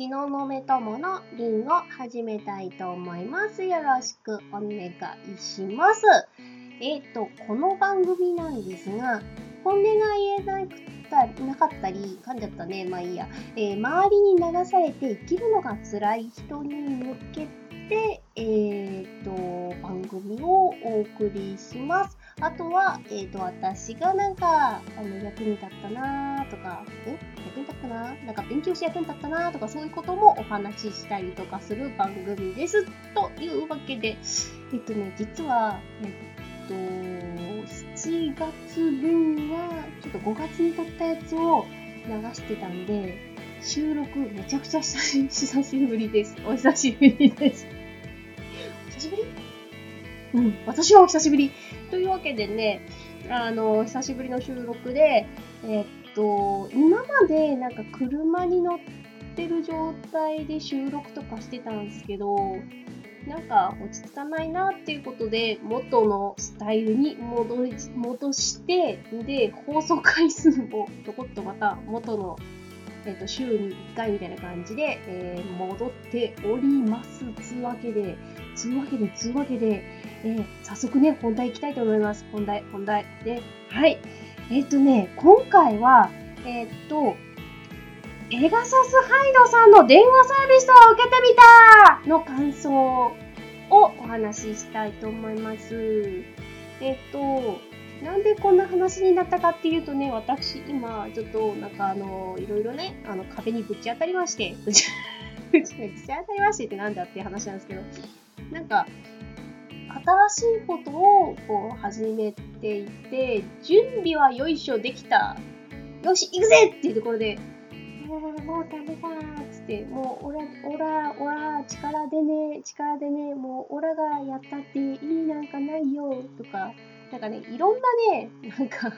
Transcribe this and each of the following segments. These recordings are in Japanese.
東雲友のりんご始めたいと思います。よろしくお願いします。えっ、と、この番組なんですが、本音が言えなくたなかったり、噛んじゃったね、まあいいや、えー周りに流されて生きるのが辛い人に向けて、えっ、と、番組をお送りします。あとは、えっ、と、私がなんか、あの、役に立ったなとか、え？役に立ったな？なんか勉強して役に立ったなとか、そういうこともお話ししたりとかする番組です。というわけで、えっとね、実は、えっと、7月分は、ちょっと5月に撮ったやつを流してたんで、収録めちゃくちゃ久し久しぶりです。お久しぶりです。お久しぶり？うん、私はお久しぶり。というわけでね、あの、久しぶりの収録で、えっと、今までなんか車に乗ってる状態で収録とかしてたんですけど、なんか落ち着かないなっていうことで、元のスタイルに戻り戻して、で、放送回数もちょこっとまた元の、えっと週に1回みたいな感じで、えー戻っております。つうわけで、つうわけで、つうわけで、えー早速ね、本題行きたいと思います。本題、本題。で、はい。えっ、とね、今回は、えっ、と、ペガサスハイドさんの電話サービスを受けてみたの感想をお話ししたいと思います。えっ、と、なんでこんな話になったかっていうとね、私今、ちょっとなんかあの、いろいろね、あの壁にぶち当たりまして、ぶち 当たりましてってなんだっていう話なんですけど、なんか、新しいことをこう始めていて、準備はよいしょできた。よし、行くぜっていうところで、もう、もうダメだーっつって、もう、オラ、オラ、オラ、力でね、力でね、もう、オラがやったって意味なんかないよ、とか、なんかね、いろんなね、なんか、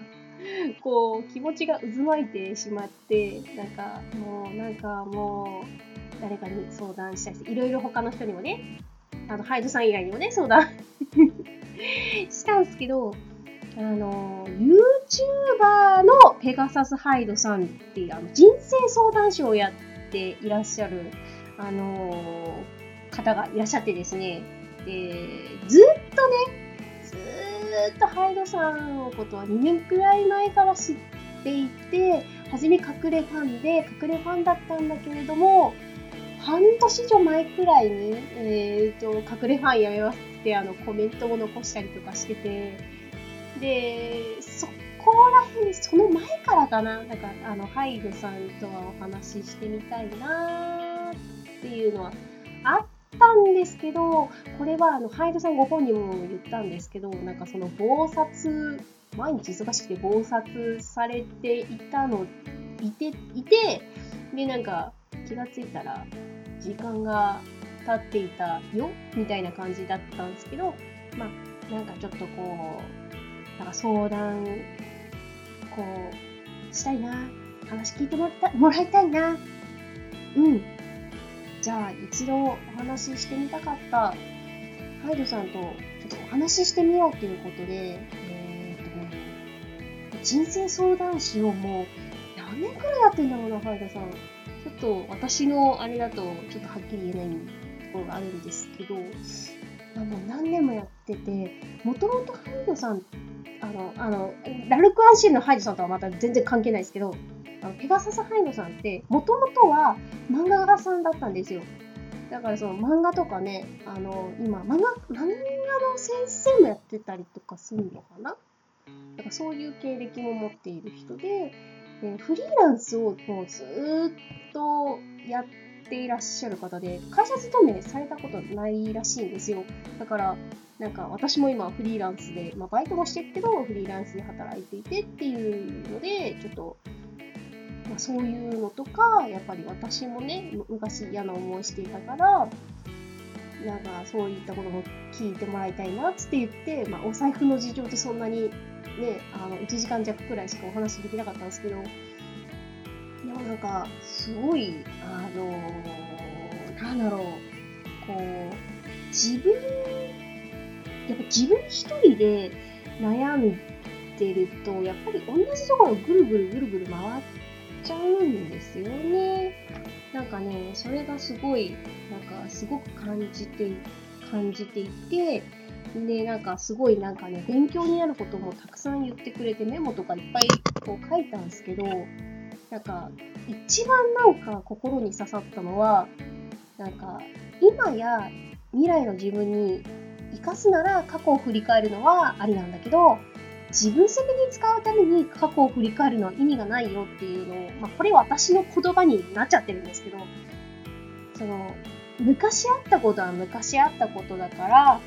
こう、気持ちが渦巻いてしまって、なんか、もう、なんかもう、誰かに相談したりして、いろいろ他の人にもね、あの、ハイドさん以外にもね、相談 したんですけど、あの、YouTuber のペガサスハイドさんっていう、あの、人生相談所をやっていらっしゃる、あの、方がいらっしゃってですね、で、ずっとね、ずっとハイドさんのことは2年くらい前から知っていて、初め隠れファンで、隠れファンだったんだけれども、半年以上前くらいに、えー、と隠れファンやめますってあのコメントを残したりとかしてて、で、そこら辺、その前からかな、なんかあのハイドさんとはお話ししてみたいなっていうのはあったんですけど、これはあのハイドさんご本人も言ったんですけど、なんかその暴殺、毎日忙しくて暴殺されていたの、いて、いて、で、なんか気がついたら時間が経っていたよみたいな感じだったんですけど、まあ、なんかちょっとこう、なんか相談、こう、したいな、話聞いてもらったもらいたいな、うん。じゃあ、一度お話ししてみたかった、ハイドさんとちょっとお話ししてみようということで、えーとね、人生相談師をもう何年くらいやってんだろうな、ハイドさん。ちょっと私のあれだとちょっとはっきり言えないところがあるんですけど、あの何年もやってて、もともとハイドさん、あの、あの、ラルク・アンシェルのハイドさんとはまた全然関係ないですけど、あのペガサス・ハイドさんって、もともとは漫画家さんだったんですよ。だからその漫画とかね、あの、今、漫画、漫画の先生もやってたりとかするのかな？だからそういう経歴も持っている人で、でフリーランスをもうずっとやっていらっしゃる方で、会社勤めされたことないらしいんですよ。だから、なんか私も今フリーランスで、まあ、バイトもしてるけど、フリーランスで働いていてっていうので、ちょっと、まあ、そういうのとか、やっぱり私もね、昔嫌な思いしていたから、なんかそういったことも聞いてもらいたいなっつって言って、まあ、お財布の事情ってそんなにね、あの1時間弱くらいしかお話できなかったんですけど、でもなんか、すごい、あのーなんだろう、こう、自分、やっぱ自分一人で悩んでると、やっぱり同じところをぐるぐるぐるぐる回っちゃうんですよね。なんかね、それがすごい、なんかすごく感じて、感じていて、で、なんかすごいなんかね、勉強になることもたくさん言ってくれて、メモとかいっぱいこう書いたんですけど、なんか、一番なんか心に刺さったのは、なんか、今や未来の自分に生かすなら過去を振り返るのはありなんだけど、自分責に使うために過去を振り返るのは意味がないよっていうのを、まあ、これ私の言葉になっちゃってるんですけど、その、昔あったことは昔あったことだから、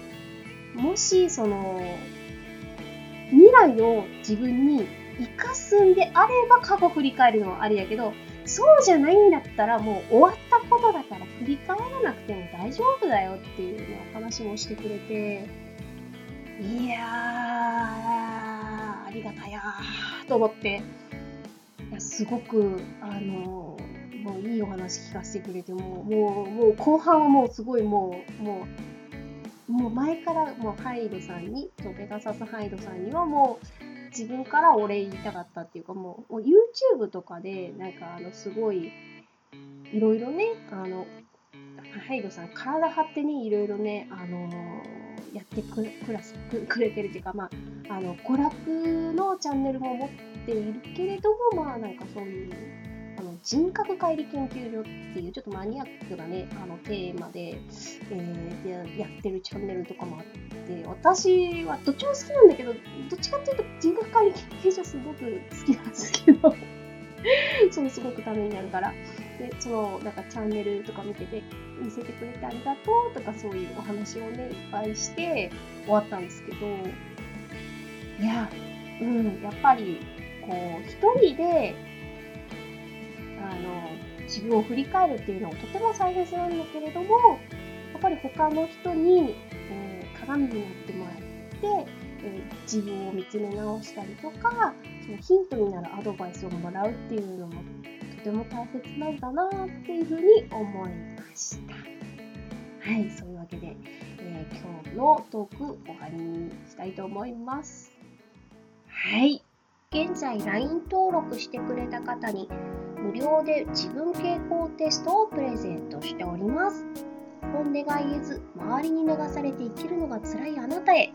もし、その、未来を自分に生かすんであれば過去振り返るのはありだけど、そうじゃないんだったらもう終わったことだから振り返らなくても大丈夫だよっていうね、お話もしてくれて、いやー、ありがたやーと思って、いやすごく、あのもういいお話聞かせてくれて、もう、もう、もう後半はもうすごいもう、もう、もう前からもうハイドさんにそう、ペガサスハイドさんにはもう、自分からお礼言いたかったっていうかもう YouTube とかでなんかあのすごいいろいろねあのハイドさん体張ってねいろいろねあのやってくくらくくれてるっていうかまああの娯楽のチャンネルも持っているけれどもまあなんかそういう人格乖離研究所っていうちょっとマニアックなねあのテーマで,、えー、でやってるチャンネルとかもあって私はどっちも好きなんだけどどっちかっていうと人格乖離研究所すごく好きなんですけど そのすごくためになるから。で、その、なんかチャンネルとか見てて、見せてくれてありがとうとかそういうお話をね、いっぱいして終わったんですけど、いや、うん、やっぱり、こう、一人で自分を振り返るっていうのはとても大切なんだけれどもやっぱり他の人に、えー、鏡になってもらって、えー、自分を見つめ直したりとかそのヒントになるアドバイスをもらうっていうのもとても大切なんだなっていうふうに思いました。はい、そういうわけで、えー、今日のトーク終わりにしたいと思います。はい。現在 LINE 登録してくれた方に無料で自分傾向テストをプレゼントしております。本音が言えず、周りに流されて生きるのが辛いあなたへ、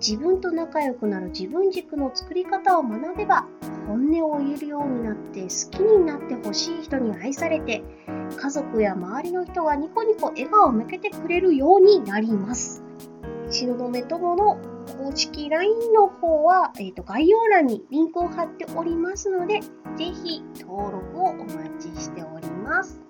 自分と仲良くなる自分軸の作り方を学べば、本音を言えるようになって好きになってほしい人に愛されて、家族や周りの人がニコニコ笑顔を向けてくれるようになります。東雲友の公式 LINE の方は、えーと、概要欄にリンクを貼っておりますので、ぜひ登録をお待ちしております。